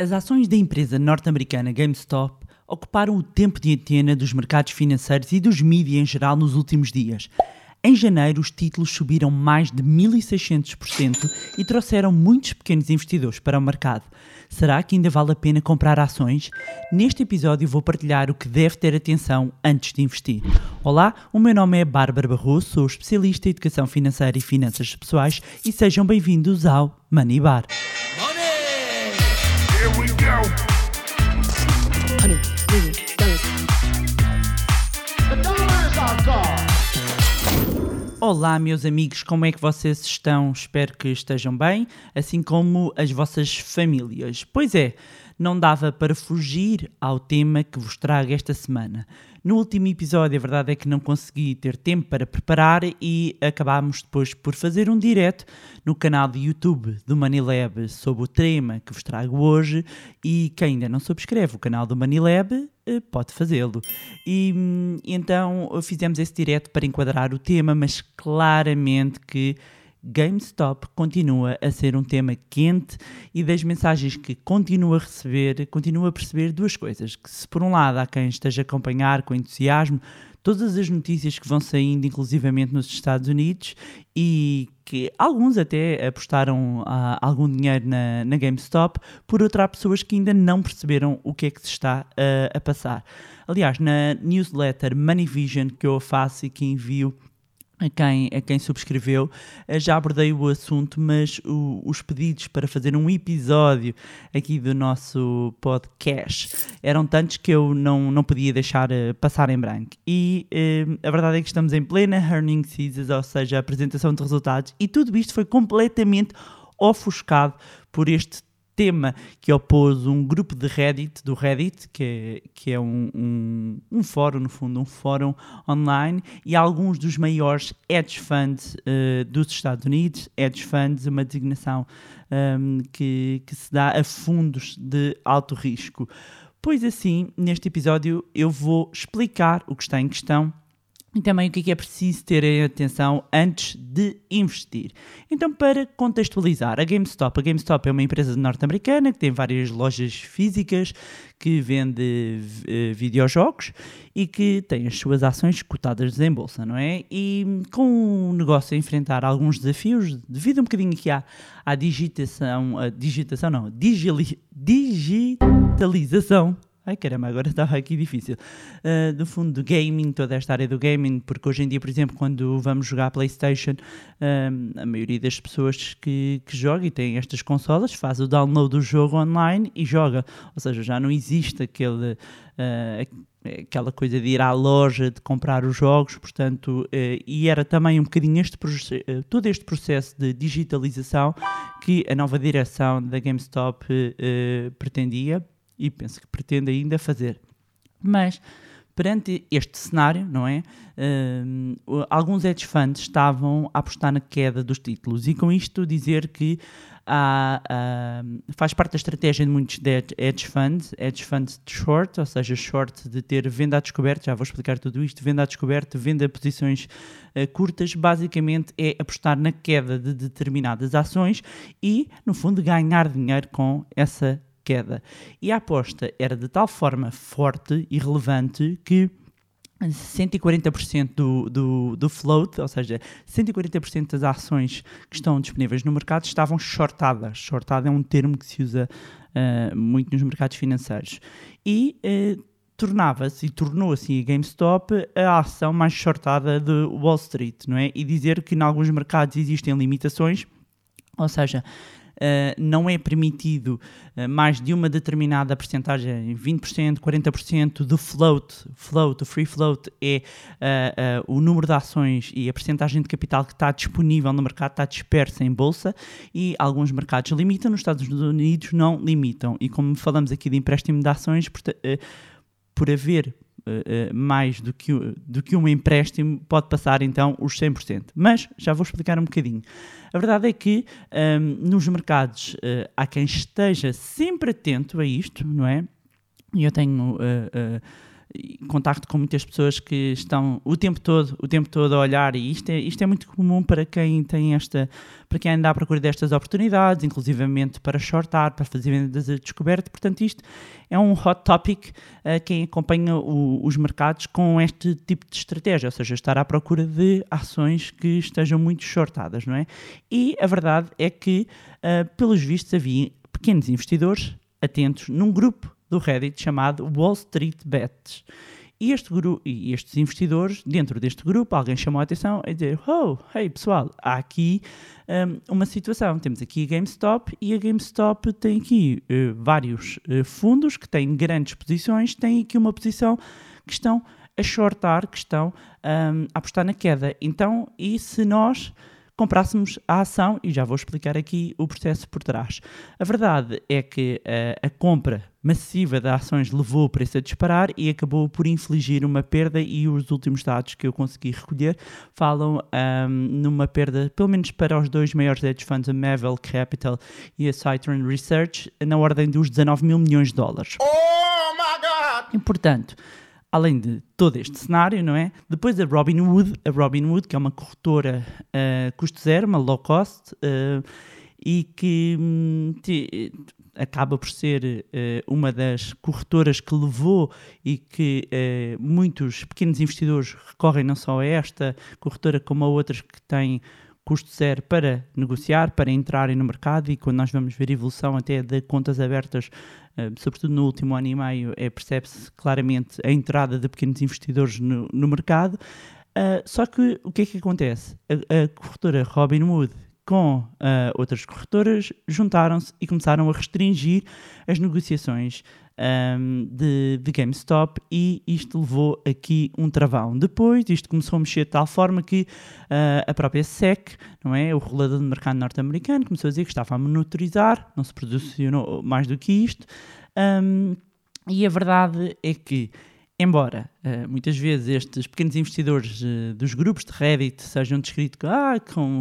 As ações da empresa norte-americana GameStop ocuparam o tempo de antena dos mercados financeiros e dos mídias em geral nos últimos dias. Em janeiro, os títulos subiram mais de 1.600% e trouxeram muitos pequenos investidores para o mercado. Será que ainda vale a pena comprar ações? Neste episódio vou partilhar o que deve ter atenção antes de investir. Olá, o meu nome é Bárbara Barroso, sou especialista em educação financeira e finanças pessoais e sejam bem-vindos ao Money Bar. Here we go. Honey, million dollars. The dollar is our god. Olá, meus amigos, como é que vocês estão? Espero que estejam bem, assim como as vossas famílias. Pois é, não dava para fugir ao tema que vos trago esta semana. No último episódio, a verdade é que não consegui ter tempo para preparar e acabámos depois por fazer um direto no canal de YouTube do Manilab sobre o tema que vos trago hoje e quem ainda não subscreve o canal do Manilab eh, pode fazê-lo. E hum, então fizemos esse direto para enquadrar o tema, mas claramente que GameStop continua a ser um tema quente e das mensagens que continuo a receber, continuo a perceber duas coisas. Que se por um lado há quem esteja a acompanhar com entusiasmo todas as notícias que vão saindo, inclusivamente nos Estados Unidos, e que alguns até apostaram ah, algum dinheiro na, na GameStop, por outra há pessoas que ainda não perceberam o que é que se está ah, a passar. Aliás, na newsletter Money Vision que eu faço e que envio a quem, a quem subscreveu, eh, já abordei o assunto, mas o- os pedidos para fazer um episódio aqui do nosso podcast eram tantos que eu não, não podia deixar eh, passar em branco. E eh, a verdade é que estamos em plena earning season, ou seja, apresentação de resultados, e tudo isto foi completamente ofuscado por este tema que opôs um grupo de Reddit, do Reddit, que é, que é um, um, um fórum, no fundo, um fórum online, e alguns dos maiores hedge funds eh, dos Estados Unidos. Hedge funds, uma designação ehm, que, que se dá a fundos de alto risco. Pois assim, neste episódio eu vou explicar o que está em questão e também o que é que é preciso ter em atenção antes de investir. Então, para contextualizar, a GameStop. A GameStop é uma empresa norte-americana que tem várias lojas físicas que vende eh, videojogos e que tem as suas ações cotadas em bolsa, não é? E com o negócio a enfrentar alguns desafios, devido um bocadinho aqui à, à digitação, a digitação não, digili- digitalização Ai caramba, agora estava aqui difícil. Uh, do fundo do gaming, toda esta área do gaming, porque hoje em dia, por exemplo, quando vamos jogar PlayStation, um, a maioria das pessoas que, que joga e tem estas consolas faz o download do jogo online e joga. Ou seja, já não existe aquele. uh, aquela coisa de ir à loja, de comprar os jogos, portanto, uh, e era também um bocadinho este uh, todo este processo de digitalização que a nova direção da GameStop uh, pretendia e penso que pretende ainda fazer. Mas perante este cenário, não é? O- alguns hedge funds estavam a apostar na queda dos títulos e com isto dizer que há, ah, faz parte da estratégia de muitos hedge funds, hedge funds de short, ou seja, short de ter venda a descoberto, já vou explicar tudo isto, venda a descoberto, venda a posições ah, curtas, basicamente é apostar na queda de determinadas ações e, no fundo, ganhar dinheiro com essa queda. E a aposta era de tal forma forte e relevante que 140% do, do, do float, ou seja, 140% das ações que estão disponíveis no mercado estavam shortadas. Shortada é um termo que se usa ah, muito nos mercados financeiros. E eh, tornava-se e tornou-se a GameStop a ação mais shortada de Wall Street, não é? E dizer que em alguns mercados existem limitações, ou seja, Uh, não é permitido uh, mais de uma determinada percentagem, 20%, 40% do float, float, o free float é uh, o número de ações e a percentagem de capital que está disponível no mercado, está dispersa em bolsa e alguns mercados limitam, nos Estados Unidos não limitam. E como falamos aqui de empréstimo de ações, por haver mais do que, do que um empréstimo, pode passar então os 100%. Mas já vou explicar um bocadinho. A verdade é que um, nos mercados uh, há quem esteja sempre atento a isto, não é? E eu tenho uh, uh, contacto com muitas pessoas que estão o tempo todo, o tempo todo a olhar e isto é, isto é muito comum para quem tem esta, para quem anda à procura destas oportunidades, inclusivamente para shortar, para fazer vendas a descoberto, portanto isto é um hot topic a quem acompanha o- os mercados com este tipo de estratégia, ou seja, estar à procura de ações que estejam muito shortadas, não é? E a verdade é que, ah, pelos vistos, havia pequenos investidores atentos num grupo do Reddit chamado Wall Street Bets. E este gru- e estes investidores, dentro deste grupo, alguém chamou a atenção a dizer: Oh, hey pessoal, há aqui hum, uma situação. Temos aqui a GameStop e a GameStop tem aqui eh, vários eh, fundos que têm grandes posições, tem aqui uma posição que estão a shortar, que estão hum, a apostar na queda. Então, e se nós comprássemos a ação, e já vou explicar aqui o processo por trás. A verdade é que eh, a compra massiva de ações levou o preço a disparar e acabou por infligir uma perda e os últimos dados que eu consegui recolher falam ahm, numa perda, pelo menos para os dois maiores hedge funds, a Mavel Capital e a Citron Research, na ordem dos 19 mil milhões de dólares. Oh my God! E, portanto, além de todo este cenário, não é? Depois a Robinhood, a Robinhood, que é uma corretora uh, custo zero, uma low cost, uh, e que hum, te- acaba por ser uh, uma das corretoras que levou e que muitos pequenos investidores recorrem não só a esta corretora como a outras que têm custo zero para negociar, para entrarem no mercado e quando nós vamos ver a evolução até de contas abertas, eh, sobretudo no último ano e meio, é, percebe-se claramente a entrada de pequenos investidores no, no mercado. Ah, só que o que é que acontece? A, a corretora Robinhood com ah, outras corretoras juntaram-se e começaram a restringir as negociações ahm, de, de GameStop e isto levou aqui um travão. Depois isto começou a mexer de tal forma que ah, a própria SEC, não é, o regulador do mercado norte-americano, começou a dizer que estava a monitorizar, não se posicionou mais do que isto, ahm, e a verdade é que Embora eh, muitas vezes estes pequenos investidores eh, dos grupos de Reddit sejam descritos que ah,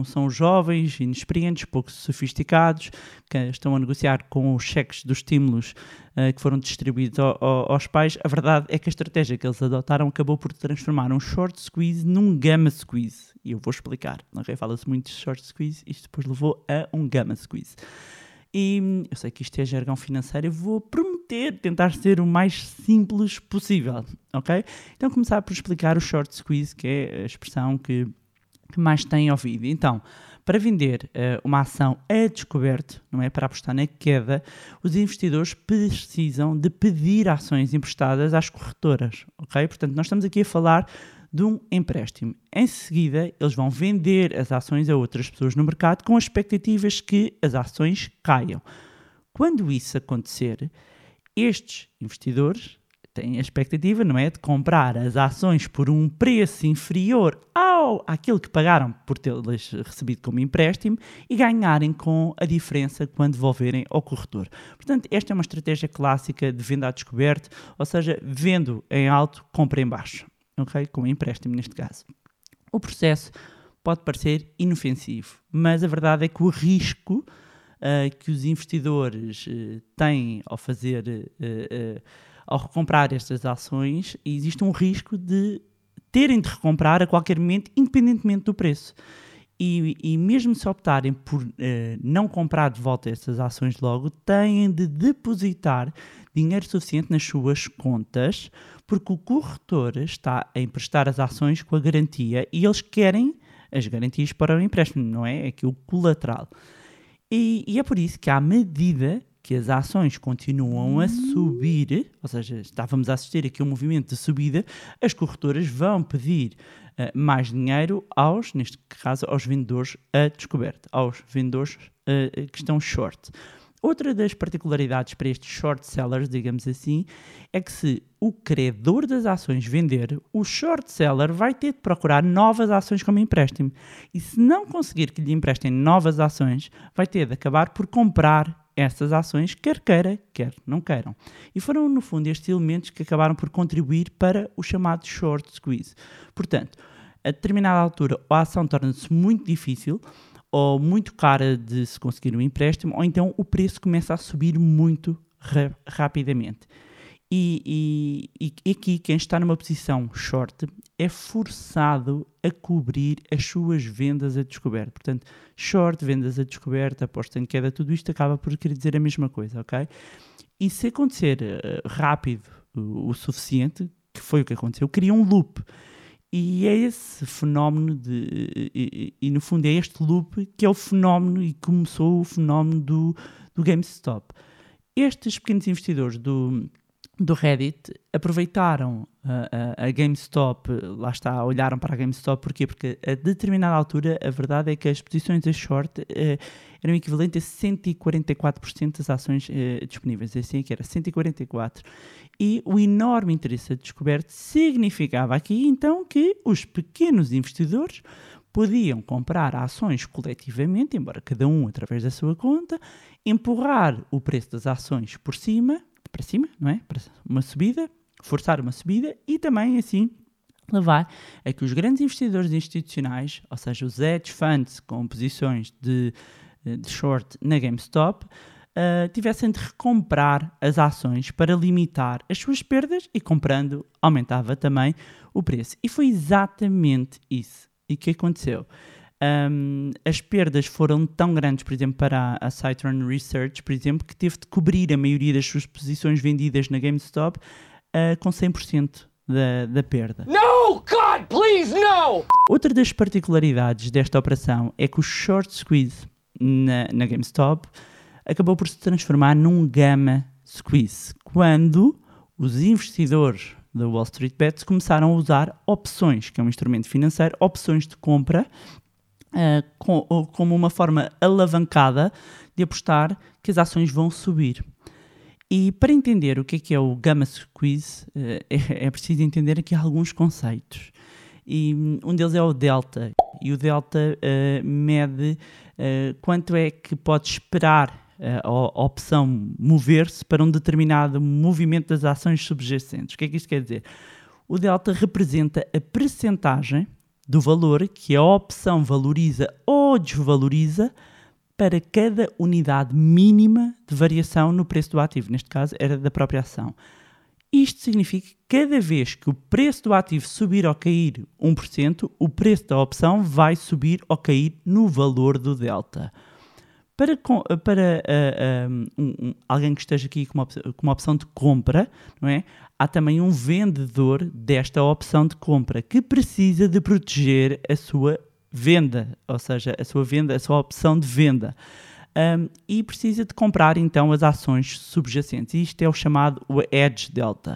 são jovens, inexperientes, pouco sofisticados, que estão a negociar com os cheques dos estímulos eh, que foram distribuídos ao- ao- aos pais, a verdade é que a estratégia que eles adotaram acabou por transformar um short squeeze num gamma squeeze. E eu vou explicar. Ok? Fala-se muito de short squeeze, isto depois levou a um gamma squeeze. E eu sei que isto é jargão financeiro, eu vou prometer tentar ser o mais simples possível, ok? Então começar por explicar o short squeeze, que é a expressão que, que mais tem ouvido. Então, para vender eh, uma ação a descoberto, não é? Para apostar na queda, os investidores precisam de pedir ações emprestadas às corretoras, ok? Portanto, nós estamos aqui a falar de um empréstimo. Em seguida, eles vão vender as ações a outras pessoas no mercado com expectativas que as ações caiam. Quando isso acontecer, estes investidores têm a expectativa, não é, de comprar as ações por um preço inferior ao àquilo que pagaram por tê-las recebido como empréstimo e ganharem com a diferença quando devolverem ao corretor. Portanto, esta é uma estratégia clássica de venda a descoberto, ou seja, vendo em alto, compra em baixo, ok? Com empréstimo neste caso. O processo pode parecer inofensivo, mas a verdade é que o risco ah, que os investidores eh, têm ao fazer, eh, ao recomprar estas ações, existe um risco de terem de recomprar a qualquer momento, independentemente do preço. E, e mesmo se optarem por eh, não comprar de volta essas ações logo, têm de depositar dinheiro suficiente nas suas contas, porque o corretor está a emprestar as ações com a garantia e eles querem as garantias para o empréstimo, não é? É aquilo colateral. E, e é por isso que, à medida que as ações continuam a subir, ou seja, estávamos a assistir aqui a um movimento de subida, as corretoras vão pedir mais dinheiro aos, neste caso, aos vendedores a descoberto, aos vendedores eh, que estão short. Outra das particularidades para estes short sellers, digamos assim, é que se o credor das ações vender, o short seller vai ter de procurar novas ações como empréstimo. E se não conseguir que lhe emprestem novas ações, vai ter de acabar por comprar essas ações, quer queira, quer não queiram. E foram, no fundo, estes elementos que acabaram por contribuir para o chamado short squeeze. Portanto, a determinada altura, a ação torna-se muito difícil ou muito cara de se conseguir um empréstimo, ou então o preço começa a subir muito ra- rapidamente. E, e- e aqui quem está numa posição short é forçado a cobrir as suas vendas a descoberto. Portanto, short, vendas a descoberto, aposta em queda, tudo isto acaba por querer dizer a mesma coisa, ok? E se acontecer eh, rápido o, suficiente, que foi o que aconteceu, cria um loop. E é esse fenómeno de. E, e- e, no fundo é este loop que é o fenómeno e começou o fenómeno do, do GameStop. Estes pequenos investidores do, do Reddit aproveitaram a, a- a GameStop, lá está, olharam para a GameStop, porquê? Porque a determinada altura a verdade é que as posições a short eh, eram equivalentes a 144% das ações disponíveis, assim que era, 144%. E o enorme interesse descoberto significava aqui então que os pequenos investidores podiam comprar ações coletivamente, embora cada um através da sua conta, empurrar o preço das ações por cima, para cima, não é? Para uma subida, forçar uma subida e também assim levar a que os grandes investidores institucionais, ou seja, os hedge funds com posições de, de short na GameStop, uh, tivessem de recomprar as ações para limitar as suas perdas e comprando aumentava também o preço. E foi exatamente isso. E que aconteceu? Um, as perdas foram tão grandes, por exemplo, para a, Citron Research, por exemplo, que teve de cobrir a maioria das suas posições vendidas na GameStop uh, com 100% da, da perda. No! God, please, no! Outra das particularidades desta operação é que o short squeeze na, na GameStop acabou por se transformar num gamma squeeze, quando os investidores da Wall Street Bets começaram a usar opções, que é um instrumento financeiro, opções de compra, com, como uma forma alavancada de apostar que as ações vão subir. E para entender o que é que é o Gamma Squeeze, uh, é, preciso entender aqui alguns conceitos. E um deles é o delta. E o delta uh, mede quanto é que pode esperar a opção mover-se para um determinado movimento das ações subjacentes. O que é que isto quer dizer? O delta representa a percentagem do valor que a opção valoriza ou desvaloriza para cada unidade mínima de variação no preço do ativo. Neste caso, era da própria ação. Isto significa que cada vez que o preço do ativo subir ou cair 1%, o preço da opção vai subir ou cair no valor do delta. Para, para uh, um, alguém que esteja aqui com uma, com uma opção de compra, não é? Há também um vendedor desta opção de compra que precisa de proteger a sua venda, ou seja, a sua venda, a sua opção de venda. Um, e precisa de comprar então as ações subjacentes. Isto é o chamado edge delta.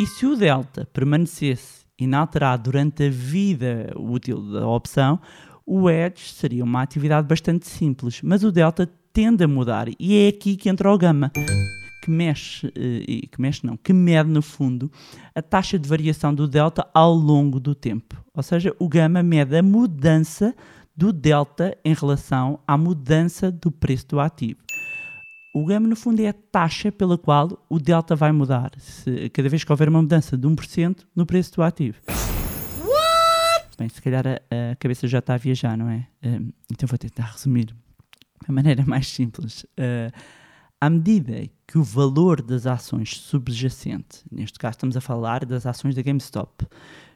E se o delta permanecesse inalterado durante a vida útil da opção, o edge seria uma atividade bastante simples, mas o delta tende a mudar e é aqui que entra o gama, que mexe, que mexe não, que mede no fundo a taxa de variação do delta ao longo do tempo. Ou seja, o gama mede a mudança do delta em relação à mudança do preço do ativo. O gama, no fundo, é a taxa pela qual o delta vai mudar, se, cada vez que houver uma mudança de 1% no preço do ativo. What? Bem, se calhar a, a, cabeça já está a viajar, não é? Uh, então vou tentar resumir de uma maneira mais simples. Uh, à medida que o valor das ações subjacente, neste caso estamos a falar das ações da GameStop,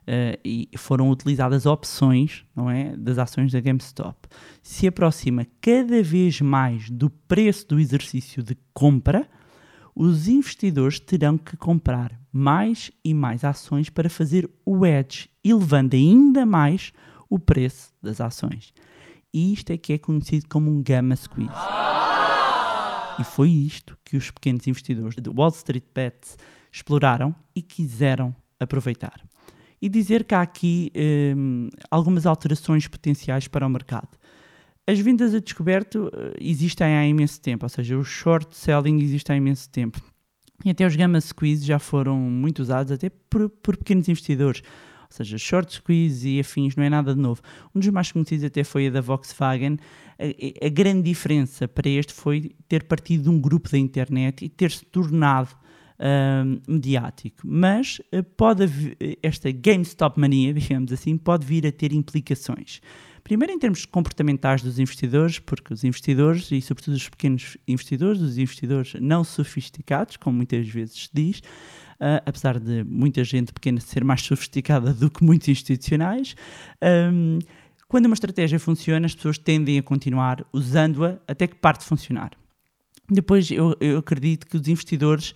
Uh, e foram utilizadas opções não é, das ações da GameStop, se aproxima cada vez mais do preço do exercício de compra, os investidores terão que comprar mais e mais ações para fazer o edge, elevando ainda mais o preço das ações. E isto é que é conhecido como um gamma squeeze. E foi isto que os pequenos investidores de Wall Street Bets exploraram e quiseram aproveitar e dizer que há aqui um, algumas alterações potenciais para o mercado. As vendas a descoberto existem há imenso tempo, ou seja, o short selling existe há imenso tempo. E até os gamma squeeze já foram muito usados até por, por pequenos investidores. Ou seja, short squeeze e afins não é nada de novo. Um dos mais conhecidos até foi a da Volkswagen. A, a grande diferença para este foi ter partido de um grupo da internet e ter se tornado Uh, mediático, mas uh, pode haver, esta GameStop mania, digamos assim, pode vir a ter implicações. Primeiro, em termos comportamentais dos investidores, porque os investidores, e sobretudo os pequenos investidores, os investidores não sofisticados, como muitas vezes se diz, uh, apesar de muita gente pequena ser mais sofisticada do que muitos institucionais, um, quando uma estratégia funciona, as pessoas tendem a continuar usando-a até que parte funcionar. Depois, eu, eu acredito que os investidores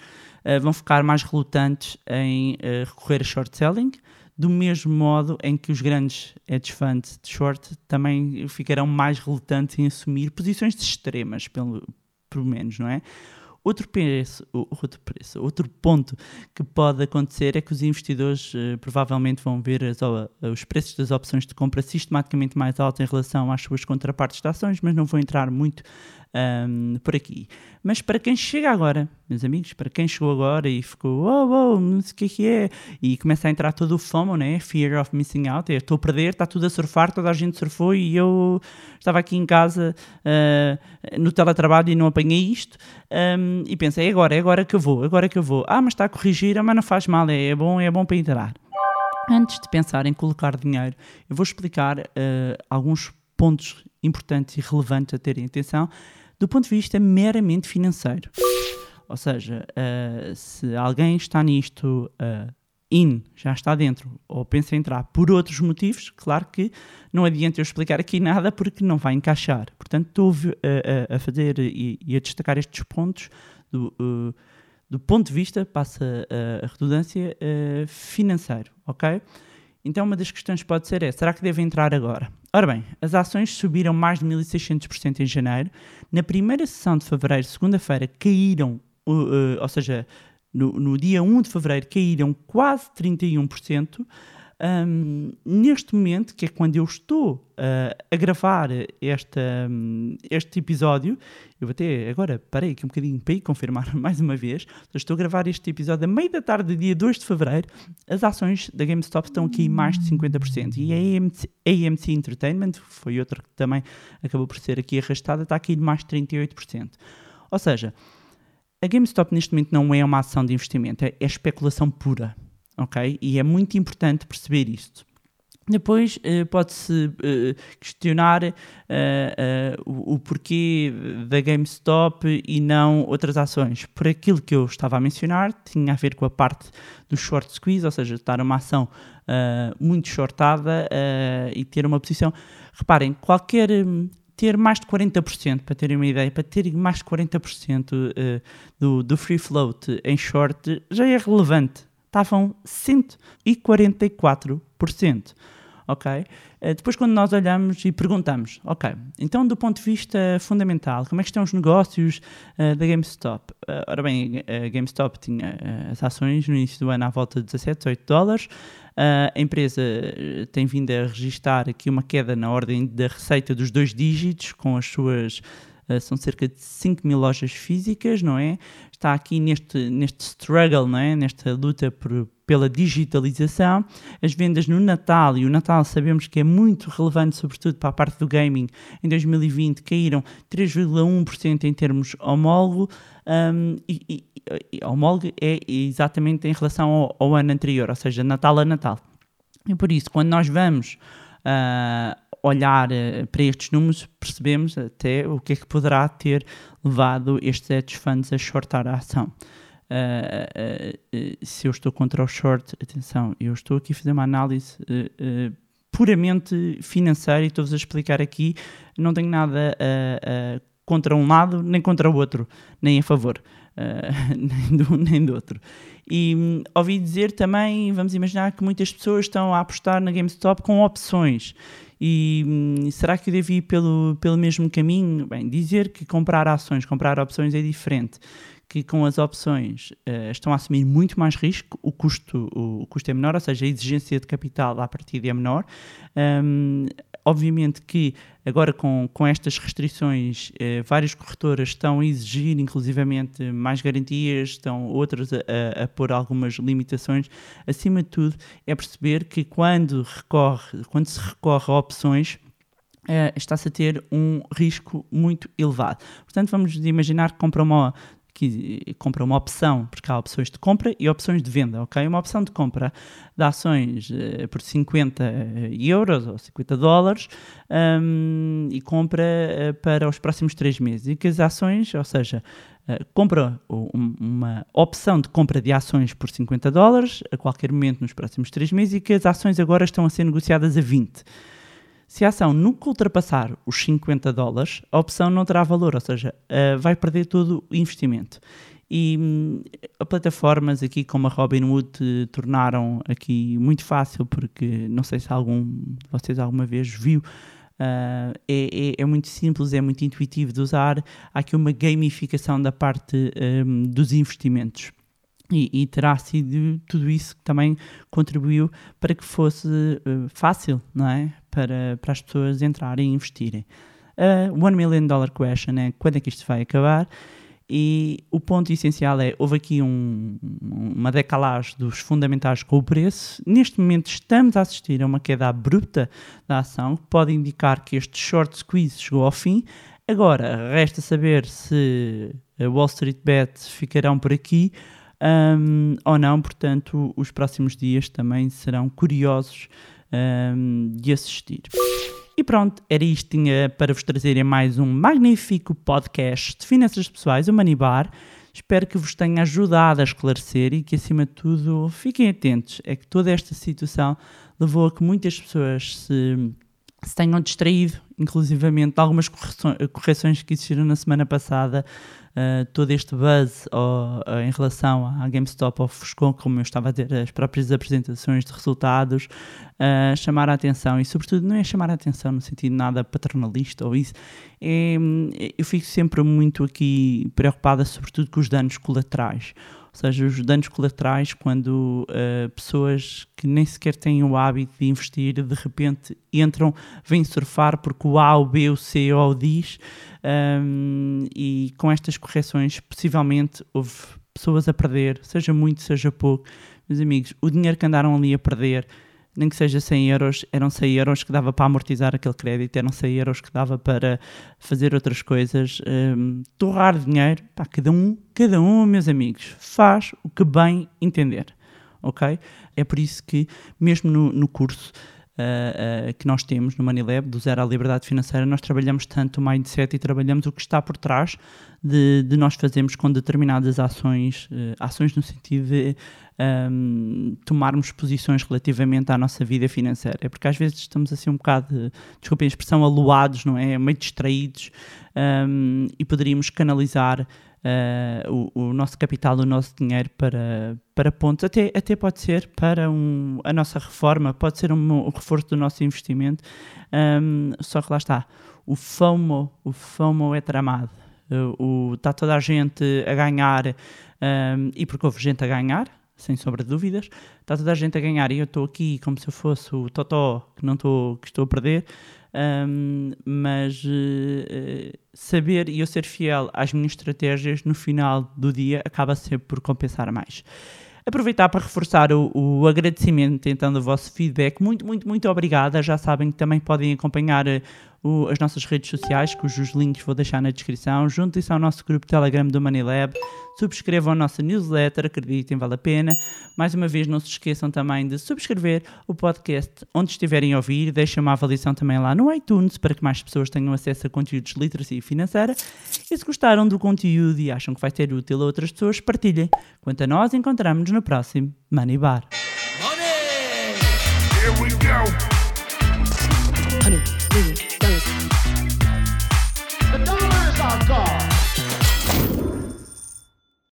uh, vão ficar mais relutantes em uh, recorrer a short selling, do mesmo modo em que os grandes hedge funds de short também ficarão mais relutantes em assumir posições extremas, pelo, pelo menos, não é? Outro preço, outro preço, outro ponto que pode acontecer é que os investidores uh, provavelmente vão ver as, os preços das opções de compra sistematicamente mais altos em relação às suas contrapartes de ações, mas não vou entrar muito um, por aqui. Mas para quem chega agora, meus amigos, para quem chegou agora e ficou, oh, oh, não sei o que é que é, e começa a entrar todo o FOMO, né? Fear of missing out, é, estou a perder, está tudo a surfar, toda a gente surfou e eu estava aqui em casa uh, no teletrabalho e não apanhei isto. Um, e pensei, é agora, é agora que eu vou, é agora que eu vou. Ah, mas está a corrigir, ah, mas não faz mal, é, é bom, é bom para entrar. Antes de pensar em colocar dinheiro, eu vou explicar uh, alguns pontos importantes e relevantes a terem atenção do ponto de vista meramente financeiro. Ou seja, uh, se alguém está nisto uh, in, já está dentro, ou pensa entrar por outros motivos, claro que não adianta eu explicar aqui nada porque não vai encaixar. Portanto, estou a, a fazer e, e, a destacar estes pontos do, uh, do ponto de vista, passa a redundância, financeiro, ok? Então, uma das questões pode ser é: será que deve entrar agora? Ora bem, as ações subiram mais de 1.600% em janeiro. Na primeira sessão de fevereiro, segunda-feira, caíram, uh, uh, ou seja, no, no, dia 1 de fevereiro, caíram quase 31%. Um, neste momento, que é quando eu estou uh, a gravar esta, um, este episódio, eu até agora parei aqui um bocadinho para ir confirmar mais uma vez. Estou a gravar este episódio a meio da tarde, dia 2 de fevereiro. As ações da GameStop estão aqui mais de 50%. E a AMC, AMC Entertainment, foi outra que também acabou por ser aqui arrastada, está aqui de mais de 38%. Ou seja, a GameStop neste momento não é uma ação de investimento, é, é especulação pura ok? E é muito importante perceber isto. Depois uh, pode-se uh, questionar uh, o, porquê da GameStop e não outras ações. Por aquilo que eu estava a mencionar, tinha a ver com a parte do short squeeze, ou seja, estar uma ação muito shortada e ter uma posição. Reparem, qualquer. Um, ter mais de 40%, para terem uma ideia, para ter mais de 40% do, do free float em short já é relevante estavam 144%. Ok? Eh, depois, quando nós olhamos e perguntamos, ok, então do ponto de vista fundamental, como é que estão os negócios uh, da GameStop? Uh, ora bem, a GameStop tinha uh, as ações no início do ano à volta de 17, 18 dólares. a empresa tem vindo a registrar aqui uma queda na ordem da receita dos dois dígitos, com as suas Uh, são cerca de 5 mil lojas físicas, não é? Está aqui neste, neste struggle, não é? Nesta luta por, pela digitalização. As vendas no Natal, e o Natal sabemos que é muito relevante, sobretudo para a parte do gaming, em 2020 caíram 3,1% em termos homólogo, um, e, e, e homólogo é exatamente em relação ao, ao ano anterior, ou seja, Natal a Natal. E por isso, quando nós vamos uh, olhar uh, para estes números, percebemos até o que é que poderá ter levado estes hedge funds a shortar a ação. Uh, uh, se eu estou contra o short, atenção, eu estou aqui a fazer uma análise puramente financeira e estou-vos a explicar aqui, não tenho nada contra um lado nem contra o outro, nem a favor. nem, do, nem do outro. E hum, ouvi dizer também, vamos imaginar que muitas pessoas estão a apostar na GameStop com opções. E hum, será que eu devo ir pelo, pelo mesmo caminho? Bem, dizer que comprar ações, comprar opções é diferente. Que com as opções uh, estão a assumir muito mais risco, o custo, o, custo é menor, ou seja, a exigência de capital à partida é menor. Um, Obviamente que agora com, com estas restrições, eh, várias corretoras estão a exigir inclusivamente mais garantias, estão outras a, a, a, pôr algumas limitações. Acima de tudo, é perceber que quando, recorre, quando se recorre a opções, eh, está-se a ter um risco muito elevado. Portanto, vamos imaginar que compra uma que compra uma opção, porque há opções de compra e opções de venda, ok? Uma opção de compra de ações uh, por 50 euros ou 50 dólares um, e compra uh, para os próximos 3 meses. E que as ações, ou seja, uh, compra um, uma opção de compra de ações por 50 dólares a qualquer momento nos próximos 3 meses e que as ações agora estão a ser negociadas a 20. Se a ação nunca ultrapassar os 50 dólares, a opção não terá valor, ou seja, uh, vai perder todo o investimento. E hum, plataformas aqui como a Robinhood uh, tornaram aqui muito fácil, porque não sei se algum de vocês alguma vez viu, uh, é, é, é, muito simples, é muito intuitivo de usar. Há aqui uma gamificação da parte um, dos investimentos. E, e, terá sido tudo isso que também contribuiu para que fosse uh, fácil, não é? Para, para as pessoas entrarem e investirem. Uh, one million dollar question é quando é que isto vai acabar? E o ponto essencial é: houve aqui um, uma decalagem dos fundamentais com o preço. Neste momento, estamos a assistir a uma queda abrupta da ação, que pode indicar que este short squeeze chegou ao fim. Agora, resta saber se a Wall Street Bet ficarão por aqui um, ou não. Portanto, os próximos dias também serão curiosos um, de assistir. E pronto, era isto tinha para vos trazerem mais um magnífico podcast de finanças pessoais, o Manibar. Espero que vos tenha ajudado a esclarecer e que, acima de tudo, fiquem atentos. É que toda esta situação levou a que muitas pessoas se, se tenham distraído, inclusivamente algumas correções que existiram na semana passada uh, todo este buzz uh, em relação à GameStop ofuscou, como eu estava a dizer, as próprias apresentações de resultados, uh, chamar a atenção. E, sobretudo, não é chamar a atenção no sentido nada paternalista ou isso, é, eu fico sempre muito aqui preocupada, sobretudo com os danos colaterais ou seja, os danos colaterais quando uh, pessoas que nem sequer têm o hábito de investir de repente entram, vêm surfar porque o A, o B, o C ou o diz um, e com estas correções possivelmente houve pessoas a perder, seja muito, seja pouco. Meus amigos, o dinheiro que andaram ali a perder nem que seja 100 euros, eram 100 euros que dava para amortizar aquele crédito, eram 100 euros que dava para fazer outras coisas, um, torrar dinheiro, pá, cada um, cada um, meus amigos, faz o que bem entender, ok? É por isso que, mesmo no, no curso, Uh, uh, que nós temos no MoneyLab, do zero à liberdade financeira, nós trabalhamos tanto o mindset e trabalhamos o que está por trás de, de nós fazermos com determinadas ações, uh, ações no sentido de um, tomarmos posições relativamente à nossa vida financeira. É porque às vezes estamos assim um bocado, desculpem a expressão, aluados, não é? Meio distraídos um, e poderíamos canalizar uh, o, o, nosso capital, o nosso dinheiro para, para pontos, até, até pode ser para um, a nossa reforma, pode ser um, um reforço do nosso investimento, um, só que lá está, o FOMO, o FOMO é tramado, está toda a gente a ganhar, e porque houve gente a ganhar, sem sombra de dúvidas. Está toda a gente a ganhar e eu estou aqui como se eu fosse o Totó que não estou, que estou a perder. Um, mas uh, saber e eu ser fiel às minhas estratégias no final do dia acaba sempre por compensar mais. Aproveitar para reforçar o, o agradecimento, tentando o vosso feedback. Muito, muito, muito obrigada. Já sabem que também podem acompanhar eh, o, as nossas redes sociais, cujos links vou deixar na descrição. Juntem-se ao nosso grupo Telegram do Moneylab, subscrevam a nossa newsletter, acreditem, vale a pena. Mais uma vez, não se esqueçam também de subscrever o podcast onde estiverem a ouvir, deixem uma avaliação também lá no iTunes para que mais pessoas tenham acesso a conteúdos de literacia financeira. E se gostaram do conteúdo e acham que vai ser útil a outras pessoas, partilhem. Quanto a nós, encontramos-nos no próximo Money Bar. Here we go.